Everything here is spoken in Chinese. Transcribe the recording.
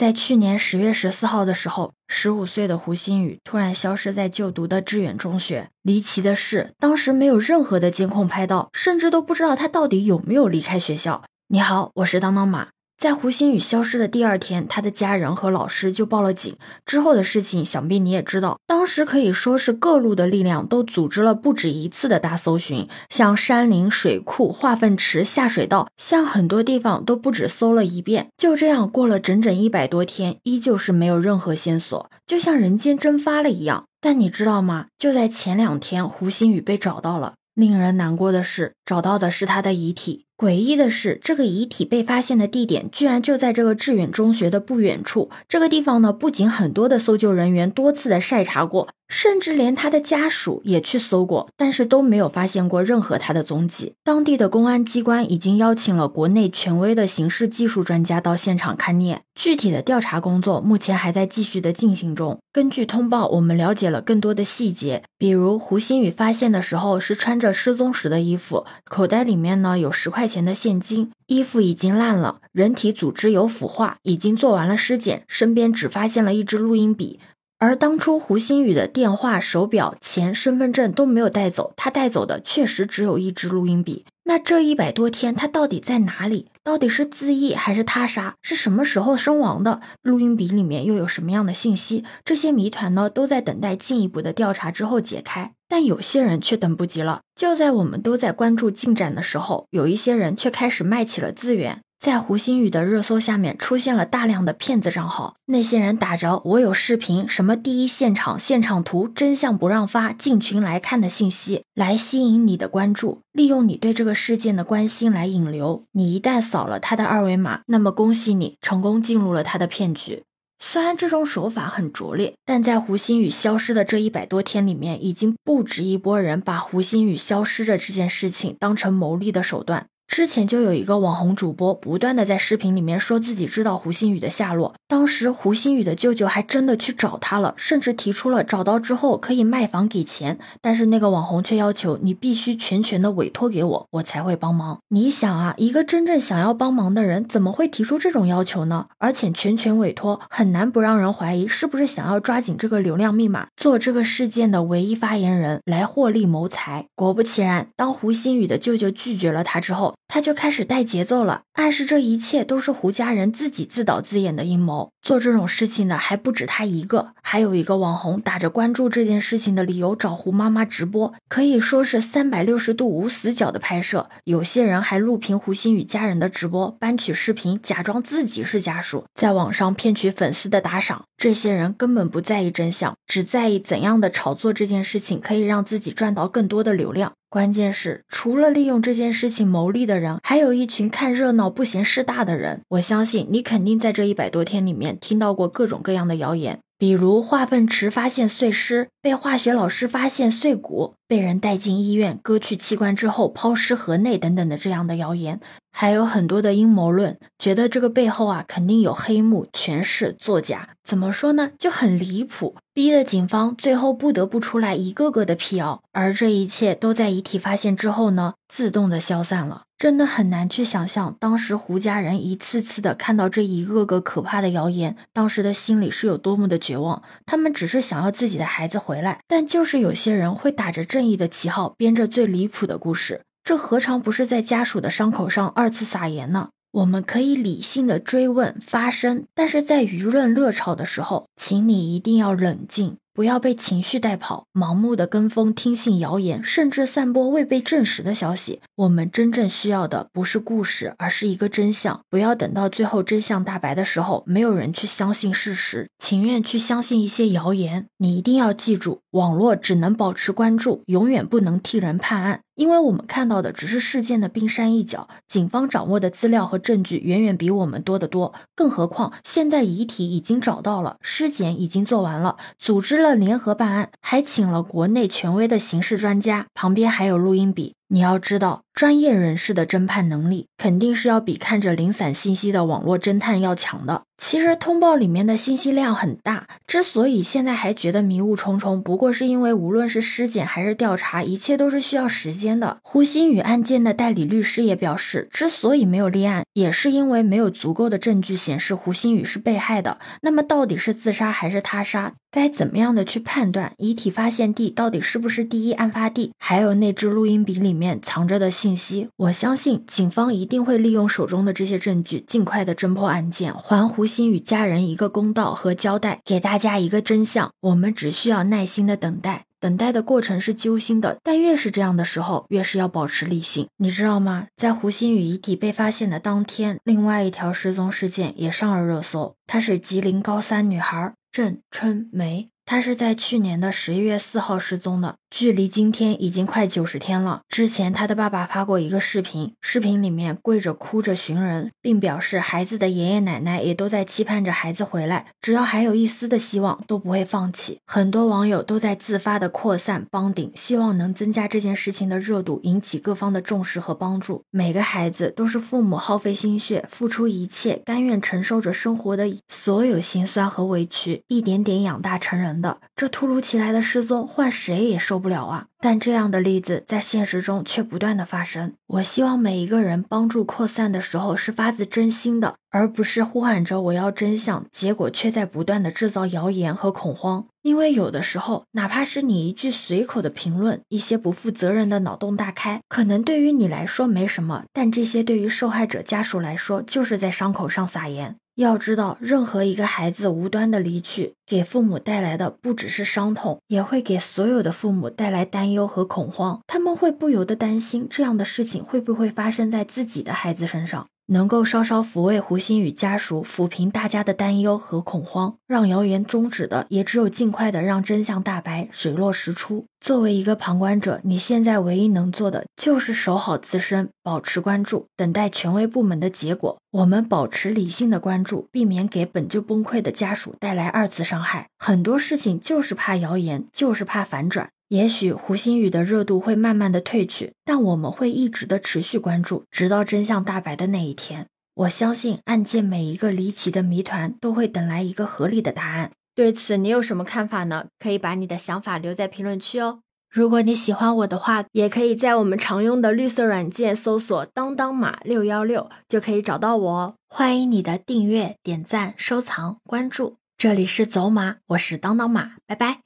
在去年十月十四号的时候，十五岁的胡鑫宇突然消失在就读的致远中学。离奇的是，当时没有任何的监控拍到，甚至都不知道他到底有没有离开学校。你好，我是当当马。在胡鑫宇消失的第二天，他的家人和老师就报了警。之后的事情，想必你也知道。当时可以说是各路的力量都组织了不止一次的大搜寻，像山林、水库、化粪池、下水道，像很多地方都不止搜了一遍。就这样过了整整一百多天，依旧是没有任何线索，就像人间蒸发了一样。但你知道吗？就在前两天，胡鑫宇被找到了。令人难过的是，找到的是他的遗体。诡异的是，这个遗体被发现的地点居然就在这个致远中学的不远处。这个地方呢，不仅很多的搜救人员多次的筛查过。甚至连他的家属也去搜过，但是都没有发现过任何他的踪迹。当地的公安机关已经邀请了国内权威的刑事技术专家到现场勘验，具体的调查工作目前还在继续的进行中。根据通报，我们了解了更多的细节，比如胡鑫宇发现的时候是穿着失踪时的衣服，口袋里面呢有十块钱的现金，衣服已经烂了，人体组织有腐化，已经做完了尸检，身边只发现了一支录音笔。而当初胡鑫宇的电话、手表、钱、身份证都没有带走，他带走的确实只有一支录音笔。那这一百多天他到底在哪里？到底是自缢还是他杀？是什么时候身亡的？录音笔里面又有什么样的信息？这些谜团呢，都在等待进一步的调查之后解开。但有些人却等不及了。就在我们都在关注进展的时候，有一些人却开始卖起了资源。在胡鑫宇的热搜下面出现了大量的骗子账号，那些人打着“我有视频，什么第一现场、现场图、真相不让发，进群来看”的信息，来吸引你的关注，利用你对这个事件的关心来引流。你一旦扫了他的二维码，那么恭喜你成功进入了他的骗局。虽然这种手法很拙劣，但在胡鑫宇消失的这一百多天里面，已经不止一波人把胡鑫宇消失的这件事情当成牟利的手段。之前就有一个网红主播不断的在视频里面说自己知道胡鑫宇的下落，当时胡鑫宇的舅舅还真的去找他了，甚至提出了找到之后可以卖房给钱，但是那个网红却要求你必须全权的委托给我，我才会帮忙。你想啊，一个真正想要帮忙的人怎么会提出这种要求呢？而且全权委托很难不让人怀疑是不是想要抓紧这个流量密码，做这个事件的唯一发言人来获利谋财。果不其然，当胡鑫宇的舅舅拒绝了他之后。他就开始带节奏了，暗示这一切都是胡家人自己自导自演的阴谋。做这种事情的还不止他一个，还有一个网红打着关注这件事情的理由找胡妈妈直播，可以说是三百六十度无死角的拍摄。有些人还录屏胡鑫宇家人的直播，搬取视频，假装自己是家属，在网上骗取粉丝的打赏。这些人根本不在意真相，只在意怎样的炒作这件事情可以让自己赚到更多的流量。关键是，除了利用这件事情牟利的人，还有一群看热闹不嫌事大的人。我相信你肯定在这一百多天里面听到过各种各样的谣言，比如化粪池发现碎尸，被化学老师发现碎骨，被人带进医院割去器官之后抛尸河内等等的这样的谣言。还有很多的阴谋论，觉得这个背后啊肯定有黑幕、权势、作假。怎么说呢？就很离谱，逼得警方最后不得不出来一个个的辟谣。而这一切都在遗体发现之后呢，自动的消散了。真的很难去想象，当时胡家人一次次的看到这一个个可怕的谣言，当时的心里是有多么的绝望。他们只是想要自己的孩子回来，但就是有些人会打着正义的旗号，编着最离谱的故事。这何尝不是在家属的伤口上二次撒盐呢？我们可以理性的追问发声，但是在舆论热炒的时候，请你一定要冷静。不要被情绪带跑，盲目的跟风、听信谣言，甚至散播未被证实的消息。我们真正需要的不是故事，而是一个真相。不要等到最后真相大白的时候，没有人去相信事实，情愿去相信一些谣言。你一定要记住，网络只能保持关注，永远不能替人判案。因为我们看到的只是事件的冰山一角，警方掌握的资料和证据远远比我们多得多。更何况现在遗体已经找到了，尸检已经做完了，组织了联合办案，还请了国内权威的刑事专家，旁边还有录音笔。你要知道，专业人士的侦判能力肯定是要比看着零散信息的网络侦探要强的。其实通报里面的信息量很大，之所以现在还觉得迷雾重重，不过是因为无论是尸检还是调查，一切都是需要时间的。胡鑫宇案件的代理律师也表示，之所以没有立案，也是因为没有足够的证据显示胡鑫宇是被害的。那么到底是自杀还是他杀？该怎么样的去判断遗体发现地到底是不是第一案发地？还有那支录音笔里面藏着的信息，我相信警方一定会利用手中的这些证据，尽快的侦破案件，还胡鑫宇家人一个公道和交代，给大家一个真相。我们只需要耐心的等待，等待的过程是揪心的，但越是这样的时候，越是要保持理性。你知道吗？在胡鑫宇遗体被发现的当天，另外一条失踪事件也上了热搜，她是吉林高三女孩。郑春梅，他是在去年的十一月四号失踪的。距离今天已经快九十天了。之前他的爸爸发过一个视频，视频里面跪着哭着寻人，并表示孩子的爷爷奶奶也都在期盼着孩子回来，只要还有一丝的希望，都不会放弃。很多网友都在自发的扩散帮顶，希望能增加这件事情的热度，引起各方的重视和帮助。每个孩子都是父母耗费心血、付出一切、甘愿承受着生活的所有辛酸和委屈，一点点养大成人的。这突如其来的失踪，换谁也受。不了啊！但这样的例子在现实中却不断的发生。我希望每一个人帮助扩散的时候是发自真心的，而不是呼喊着我要真相，结果却在不断的制造谣言和恐慌。因为有的时候，哪怕是你一句随口的评论，一些不负责任的脑洞大开，可能对于你来说没什么，但这些对于受害者家属来说，就是在伤口上撒盐。要知道，任何一个孩子无端的离去，给父母带来的不只是伤痛，也会给所有的父母带来担忧和恐慌。他们会不由得担心，这样的事情会不会发生在自己的孩子身上？能够稍稍抚慰胡鑫宇家属，抚平大家的担忧和恐慌，让谣言终止的，也只有尽快的让真相大白，水落石出。作为一个旁观者，你现在唯一能做的就是守好自身，保持关注，等待权威部门的结果。我们保持理性的关注，避免给本就崩溃的家属带来二次伤害。很多事情就是怕谣言，就是怕反转。也许胡鑫宇的热度会慢慢的退去，但我们会一直的持续关注，直到真相大白的那一天。我相信案件每一个离奇的谜团都会等来一个合理的答案。对此你有什么看法呢？可以把你的想法留在评论区哦。如果你喜欢我的话，也可以在我们常用的绿色软件搜索“当当马六幺六”就可以找到我哦。欢迎你的订阅、点赞、收藏、关注。这里是走马，我是当当马，拜拜。